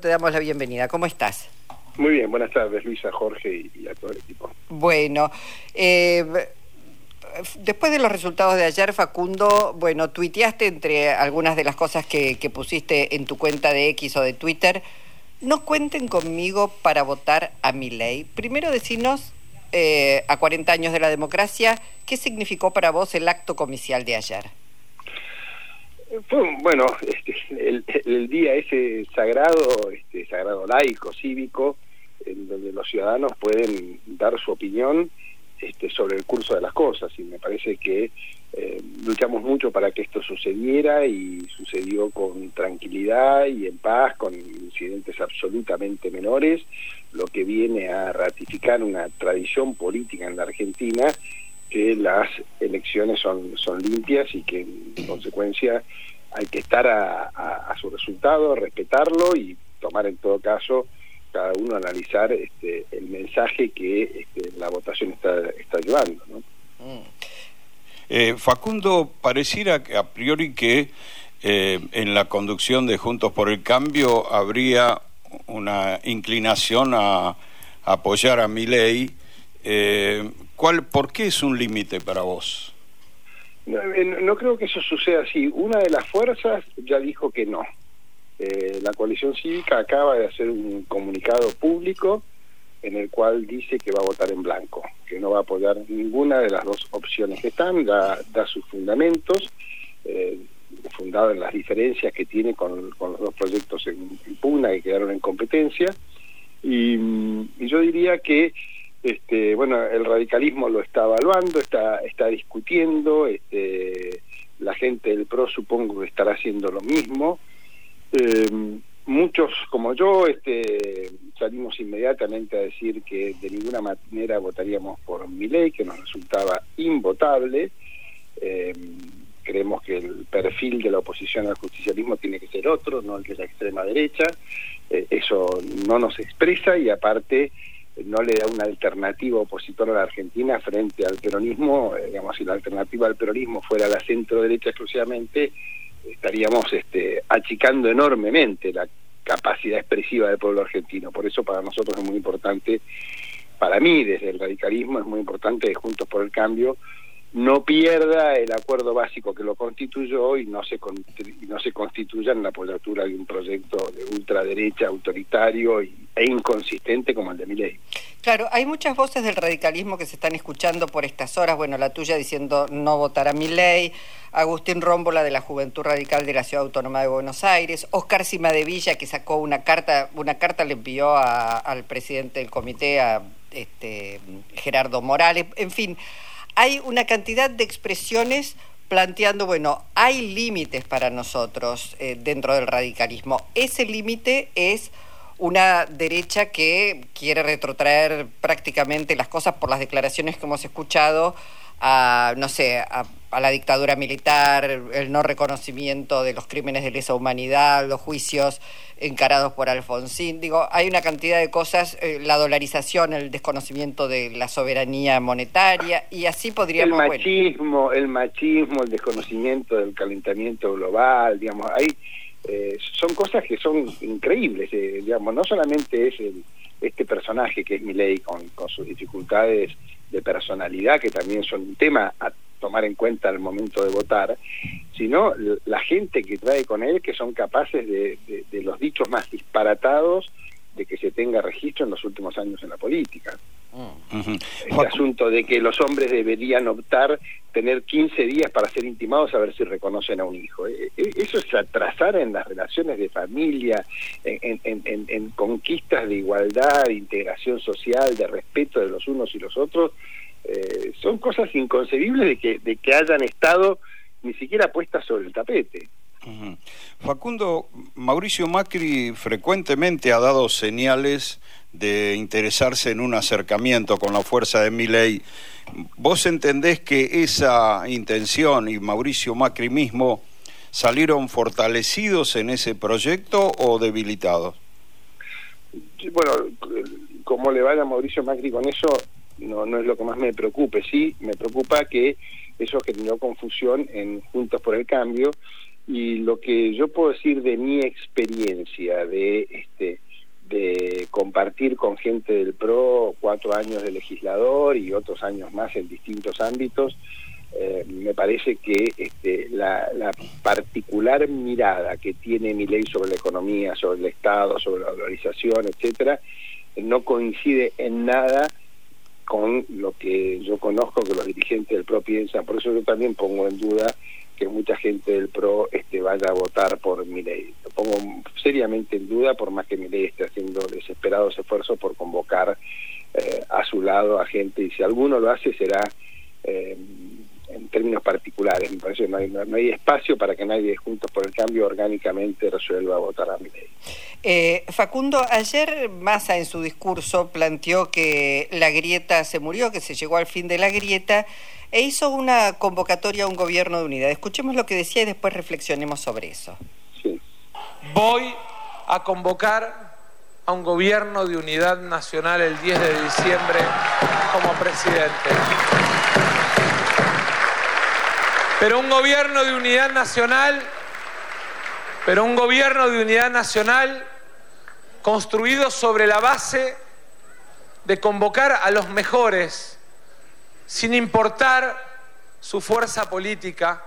te damos la bienvenida. ¿Cómo estás? Muy bien, buenas tardes Luisa, Jorge y, a todo el equipo. Bueno, eh, después de los resultados de ayer, Facundo, bueno, tuiteaste entre algunas de las cosas que, pusiste en tu cuenta de X o de Twitter, no cuenten conmigo para votar a mi ley. Primero decinos, eh, a 40 años de la democracia, ¿qué significó para vos el acto comicial de ayer? Fue, bueno, este, el, día ese sagrado, este, sagrado laico, cívico, en donde los ciudadanos pueden dar su opinión este, sobre el curso de las cosas. Y me parece que eh, luchamos mucho para que esto sucediera y sucedió con tranquilidad y en paz, con incidentes absolutamente menores, lo que viene a ratificar una tradición política en la Argentina que las elecciones son, son limpias y que en consecuencia hay que estar a, su resultado, respetarlo y tomar en todo caso cada uno analizar este, el mensaje que este, la votación está, está llevando. Mm. Eh, Facundo, pareciera que a priori que eh, en la conducción de Juntos por el Cambio habría una inclinación a, apoyar a mi ley. Eh, ¿cuál, ¿Por qué es un límite para vos? No, no, creo que eso suceda así. Una de las fuerzas ya dijo que no. Eh, la coalición cívica acaba de hacer un comunicado público en el cual dice que va a votar en blanco, que no va a apoyar ninguna de las dos opciones que están, da, sus fundamentos, eh, fundado en las diferencias que tiene con, los dos proyectos en, pugna que quedaron en competencia. Y, yo diría que este, bueno, el radicalismo lo está evaluando, está, está discutiendo, este, la gente del PRO supongo que estará haciendo lo mismo. Eh, muchos como yo este, salimos inmediatamente a decir que de ninguna manera votaríamos por mi ley, que nos resultaba invotable. Eh, creemos que el perfil de la oposición al justicialismo tiene que ser otro, no el de la extrema derecha. Eh, eso no nos expresa y aparte no le da una alternativa opositora a la Argentina frente al peronismo. Eh, digamos, si la alternativa al peronismo fuera la centro derecha exclusivamente, estaríamos este, achicando enormemente la capacidad expresiva del pueblo argentino. Por eso para nosotros es muy importante, para mí desde el radicalismo es muy importante Juntos por el Cambio no pierda el acuerdo básico que lo constituyó y no se no se constituya en la apoyatura de un proyecto de ultraderecha autoritario e inconsistente como el de mi ley. Claro, hay muchas voces del radicalismo que se están escuchando por estas horas, bueno, la tuya diciendo no votar a mi ley, Agustín Rómbola de la Juventud Radical de la Ciudad Autónoma de Buenos Aires, Oscar Villa que sacó una carta, una carta le envió al presidente del comité, a este, Gerardo Morales, en fin, hay una cantidad de expresiones planteando, bueno, hay límites para nosotros eh, dentro del radicalismo. Ese límite es una derecha que quiere retrotraer prácticamente las cosas por las declaraciones que hemos escuchado a, no sé, a, la dictadura militar, el no reconocimiento de los crímenes de lesa humanidad, los juicios encarados por Alfonsín. Digo, hay una cantidad de cosas, eh, la dolarización, el desconocimiento de la soberanía monetaria, y así podríamos... El machismo, el machismo, el desconocimiento del calentamiento global, digamos, hay... Eh, son cosas que son increíbles, eh, digamos, no solamente es este personaje que es Milei con, con sus dificultades de personalidad, que también son un tema a tomar en cuenta al momento de votar, sino la gente que trae con él, que son capaces de, de, los dichos más disparatados de que se tenga registro en los últimos años en la política. El asunto de que los hombres deberían optar tener 15 días para ser intimados a ver si reconocen a un hijo. E, e, eso es atrasar en las relaciones de familia, en, en, en conquistas de igualdad, de integración social, de respeto de los unos y los otros. Eh, son cosas inconcebibles de que, de que hayan estado ni siquiera puestas sobre el tapete. Facundo, Mauricio Macri frecuentemente ha dado señales de interesarse en un acercamiento con la fuerza de mi ley. ¿Vos entendés que esa intención y Mauricio Macri mismo salieron fortalecidos en ese proyecto o debilitados? Bueno, como le vaya a Mauricio Macri con eso, no, no es lo que más me preocupe. Sí, me preocupa que eso generó confusión en Juntos por el Cambio y lo que yo puedo decir de mi experiencia de este compartir con gente del PRO cuatro años de legislador y otros años más en distintos ámbitos, eh, me parece que este, la, particular mirada que tiene mi ley sobre la economía, sobre el Estado, sobre la valorización, etcétera, no coincide en nada con lo que yo conozco que los dirigentes del PRO piensan. Por eso yo también pongo en duda que mucha gente del PRO este, vaya a votar por mi ley. Lo pongo seriamente en duda, por más que mi ley esté haciendo desesperados esfuerzos por convocar eh, a su lado a gente, y si alguno lo hace será eh, en términos particulares. Me parece que no hay, no hay, espacio para que nadie Juntos por el Cambio orgánicamente resuelva votar a mi ley. Eh, Facundo, ayer Massa en su discurso planteó que la grieta se murió, que se llegó al fin de la grieta e hizo una convocatoria a un gobierno de unidad. Escuchemos lo que decía y después reflexionemos sobre eso. Sí. Voy a convocar a un gobierno de unidad nacional el 10 de diciembre como presidente. Pero un gobierno de unidad nacional, pero un gobierno de unidad nacional construido sobre la base de convocar a los mejores sin importar su fuerza política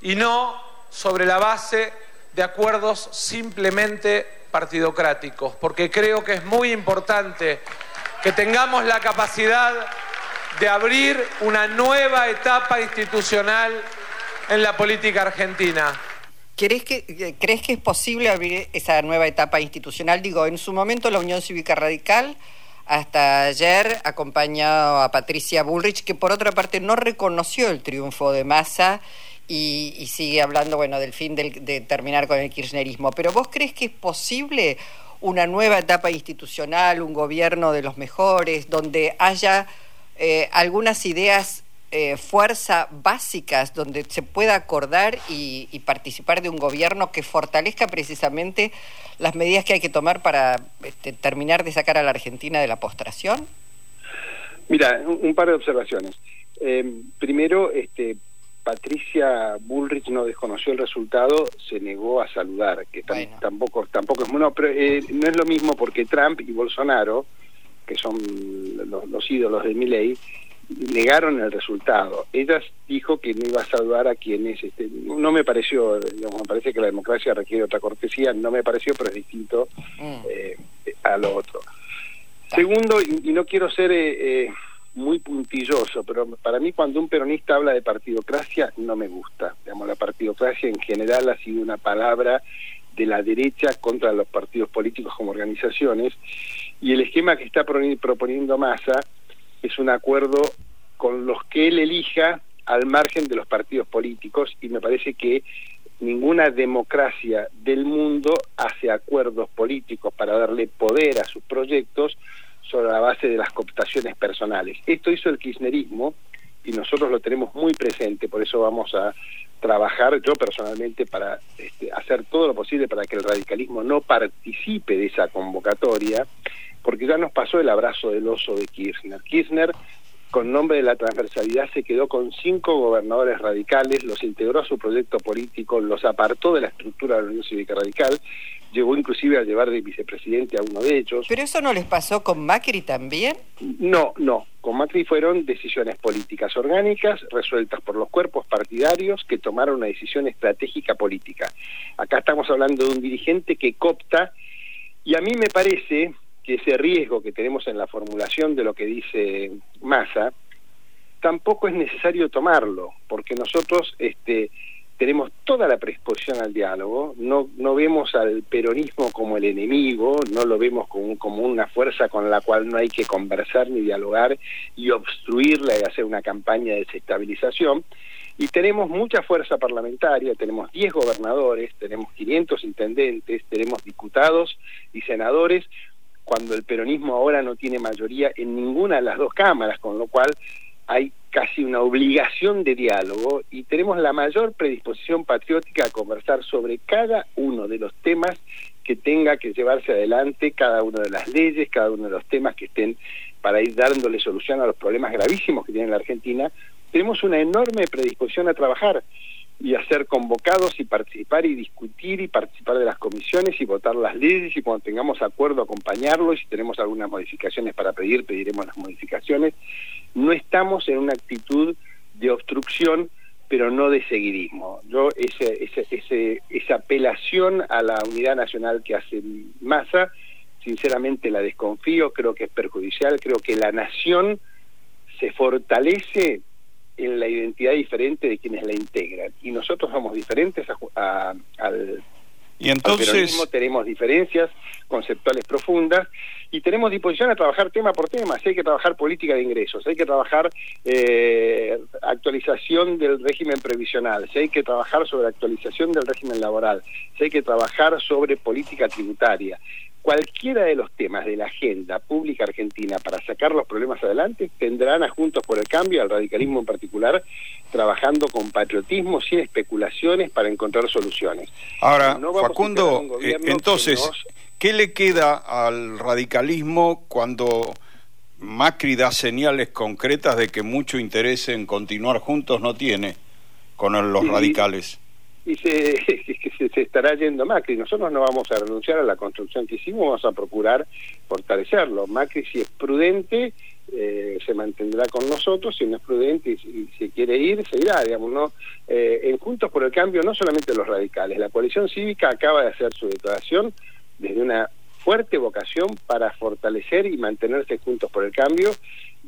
y no sobre la base de acuerdos simplemente partidocráticos, porque creo que es muy importante que tengamos la capacidad de abrir una nueva etapa institucional en la política argentina. ¿Crees que, ¿Crees que es posible abrir esa nueva etapa institucional? Digo, en su momento la Unión Cívica Radical hasta ayer acompañado a Patricia Bullrich, que por otra parte no reconoció el triunfo de Massa y, sigue hablando bueno del fin de terminar con el kirchnerismo. Pero vos crees que es posible una nueva etapa institucional, un gobierno de los mejores, donde haya eh, algunas ideas eh, fuerza básicas donde se pueda acordar y, participar de un gobierno que fortalezca precisamente las medidas que hay que tomar para este, terminar de sacar a la Argentina de la postración? Mira, un, par de observaciones. Eh, primero, este, Patricia Bullrich no desconoció el resultado, se negó a saludar, que tampoco tampoco es bueno, pero eh, no es lo mismo porque Trump y Bolsonaro, que son los, los ídolos de mi ley, negaron el resultado. Ella dijo que no iba a saludar a quienes, este, no me pareció, me parece que la democracia requiere otra cortesía, no me pareció, pero es distinto mm. eh, a lo otro. Segundo, y, no quiero ser eh, eh, muy puntilloso, pero para mí cuando un peronista habla de partidocracia no me gusta. Digamos, la partidocracia en general ha sido una palabra de la derecha contra los partidos políticos como organizaciones y el esquema que está proponiendo Massa es un acuerdo con los que él elija al margen de los partidos políticos y me parece que ninguna democracia del mundo hace acuerdos políticos para darle poder a sus proyectos sobre la base de las cooptaciones personales. Esto hizo el kirchnerismo y nosotros lo tenemos muy presente, por eso vamos a trabajar yo personalmente para este, hacer todo lo posible para que el radicalismo no participe de esa convocatoria porque ya nos pasó el abrazo del oso de Kirchner. Kirchner, con nombre de la transversalidad, se quedó con cinco gobernadores radicales, los integró a su proyecto político, los apartó de la estructura de la Unión Cívica Radical, llegó inclusive a llevar de vicepresidente a uno de ellos. ¿Pero eso no les pasó con Macri también? No, no. Con Macri fueron decisiones políticas orgánicas resueltas por los cuerpos partidarios que tomaron una decisión estratégica política. Acá estamos hablando de un dirigente que copta y a mí me parece que ese riesgo que tenemos en la formulación de lo que dice Massa, tampoco es necesario tomarlo, porque nosotros este, tenemos toda la predisposición al diálogo, no, no vemos al peronismo como el enemigo, no lo vemos como, como una fuerza con la cual no hay que conversar ni dialogar y obstruirla y hacer una campaña de desestabilización. Y tenemos mucha fuerza parlamentaria, tenemos 10 gobernadores, tenemos 500 intendentes, tenemos diputados y senadores cuando el peronismo ahora no tiene mayoría en ninguna de las dos cámaras, con lo cual hay casi una obligación de diálogo y tenemos la mayor predisposición patriótica a conversar sobre cada uno de los temas que tenga que llevarse adelante, cada una de las leyes, cada uno de los temas que estén para ir dándole solución a los problemas gravísimos que tiene la Argentina, tenemos una enorme predisposición a trabajar y a ser convocados y participar y discutir y participar de las comisiones y votar las leyes y cuando tengamos acuerdo acompañarlo y si tenemos algunas modificaciones para pedir, pediremos las modificaciones. No estamos en una actitud de obstrucción, pero no de seguidismo. Yo ese, ese, ese, esa apelación a la unidad nacional que hace Massa, sinceramente la desconfío, creo que es perjudicial, creo que la nación se fortalece en la identidad diferente de quienes la integran. Y nosotros somos diferentes al, y entonces tenemos diferencias conceptuales profundas y tenemos disposición a trabajar tema por tema. Si hay que trabajar política de ingresos, hay que trabajar eh, actualización del régimen previsional, si hay que trabajar sobre actualización del régimen laboral, si hay que trabajar sobre política tributaria, cualquiera de los temas de la agenda pública argentina para sacar los problemas adelante tendrán a Juntos por el Cambio, al radicalismo en particular, trabajando con patriotismo, sin especulaciones, para encontrar soluciones. Ahora, Facundo, eh, entonces, ¿qué le queda al radicalismo cuando Macri da señales concretas de que mucho interés en continuar juntos no tiene con los radicales? Y se, se, estará yendo Macri. Nosotros no vamos a renunciar a la construcción que hicimos, vamos a procurar fortalecerlo. Macri, si es prudente, eh, se mantendrá con nosotros, si no es prudente y si, se quiere ir, se irá, digamos, ¿no? Eh, en Juntos por el Cambio, no solamente los radicales, la coalición cívica acaba de hacer su declaración desde una fuerte vocación para fortalecer y mantenerse juntos por el cambio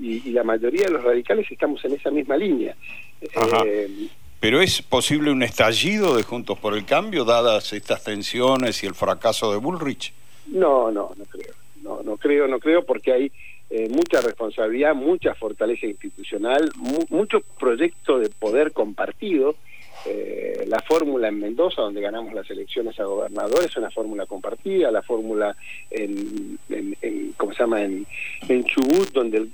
y, la mayoría de los radicales estamos en esa misma línea. Eh, ¿Pero es posible un estallido de Juntos por el Cambio, dadas estas tensiones y el fracaso de Bullrich? No, no, no creo. No, no creo, no creo, porque hay eh, mucha responsabilidad, mucha fortaleza institucional, mucho proyecto de poder compartido. Eh, la fórmula en Mendoza, donde ganamos las elecciones a gobernadores, es una fórmula compartida. La fórmula en, en, ¿cómo se llama? En, en Chubut, donde el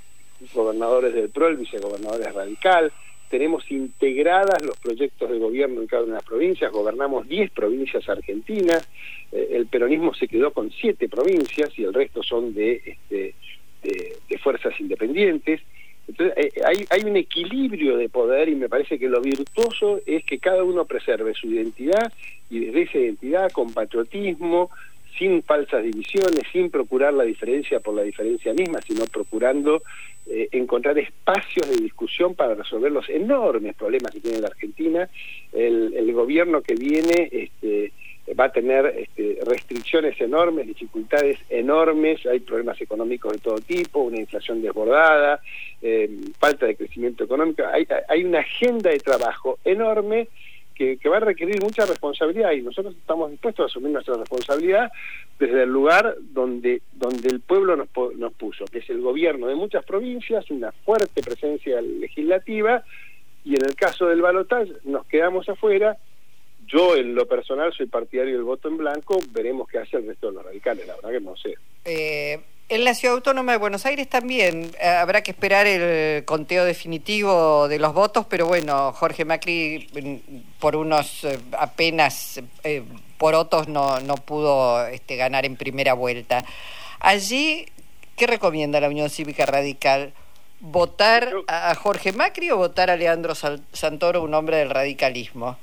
gobernador es del PRO, el vicegobernador es radical tenemos integradas los proyectos de gobierno en cada una de las provincias, gobernamos 10 provincias argentinas, eh, el peronismo se quedó con 7 provincias y el resto son de, este, de, fuerzas independientes. Entonces eh, hay, hay un equilibrio de poder y me parece que lo virtuoso es que cada uno preserve su identidad y desde esa identidad con patriotismo, sin falsas divisiones, sin procurar la diferencia por la diferencia misma, sino procurando eh, encontrar espacios de discusión para resolver los enormes problemas que tiene la Argentina. El, gobierno que viene este, va a tener este, restricciones enormes, dificultades enormes, hay problemas económicos de todo tipo, una inflación desbordada, eh, falta de crecimiento económico, hay, hay una agenda de trabajo enorme que, va a requerir mucha responsabilidad y nosotros estamos dispuestos a asumir nuestra responsabilidad desde el lugar donde, donde el pueblo nos, nos puso, que es el gobierno de muchas provincias, una fuerte presencia legislativa y en el caso del balotaje nos quedamos afuera. Yo en lo personal soy partidario del voto en blanco, veremos qué hace el resto de los radicales, la verdad que no sé. Eh, en la Ciudad Autónoma de Buenos Aires también eh, habrá que esperar el conteo definitivo de los votos, pero bueno, Jorge Macri mm, por unos eh, apenas eh, por otros no, no pudo este, ganar en primera vuelta. Allí, ¿qué recomienda la Unión Cívica Radical? ¿Votar a Jorge Macri o votar a Leandro Santoro, un hombre del radicalismo?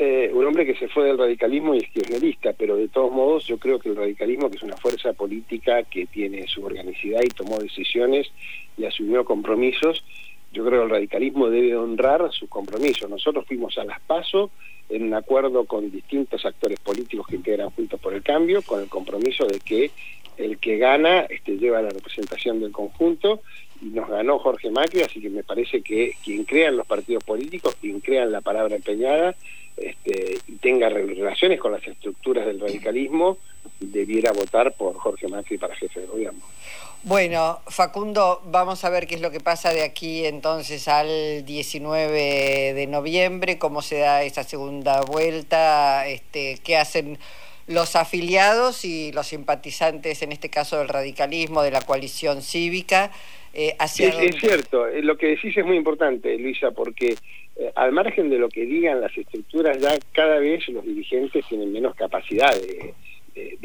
Eh, un hombre que se fue del radicalismo y es kirchnerista, pero de todos modos yo creo que el radicalismo, que es una fuerza política que tiene su organicidad y tomó decisiones y asumió compromisos, yo creo que el radicalismo debe honrar sus compromisos. Nosotros fuimos a las PASO en un acuerdo con distintos actores políticos que integran Juntos por el Cambio, con el compromiso de que el que gana este, lleva la representación del conjunto y nos ganó Jorge Macri, así que me parece que quien crea en los partidos políticos, quien crea en la palabra empeñada, este, y tenga relaciones con las estructuras del radicalismo, debiera votar por Jorge Macri para jefe de gobierno. Bueno, Facundo, vamos a ver qué es lo que pasa de aquí entonces al 19 de noviembre, cómo se da esa segunda vuelta, este, qué hacen los afiliados y los simpatizantes, en este caso del radicalismo, de la coalición cívica. Eh, hacia es, cierto, eh, lo que decís es muy importante, Luisa, porque eh, al margen de lo que digan las estructuras, ya cada vez los dirigentes tienen menos capacidad de, de,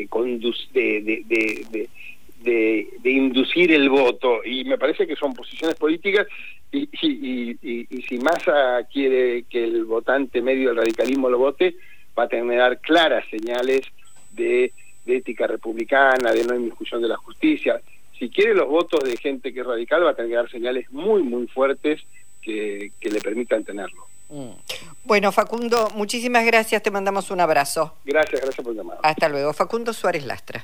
de, de, inducir el voto y me parece que son posiciones políticas y, y, y, y, si Massa quiere que el votante medio del radicalismo lo vote, va a tener que dar claras señales de, ética republicana, de no inmiscusión de la justicia. Si quiere los votos de gente que es radical, va a tener que dar señales muy, muy fuertes que, que le permitan tenerlo. Mm. Bueno, Facundo, muchísimas gracias, te mandamos un abrazo. Gracias, gracias por llamar. Hasta luego. Facundo Suárez Lastra.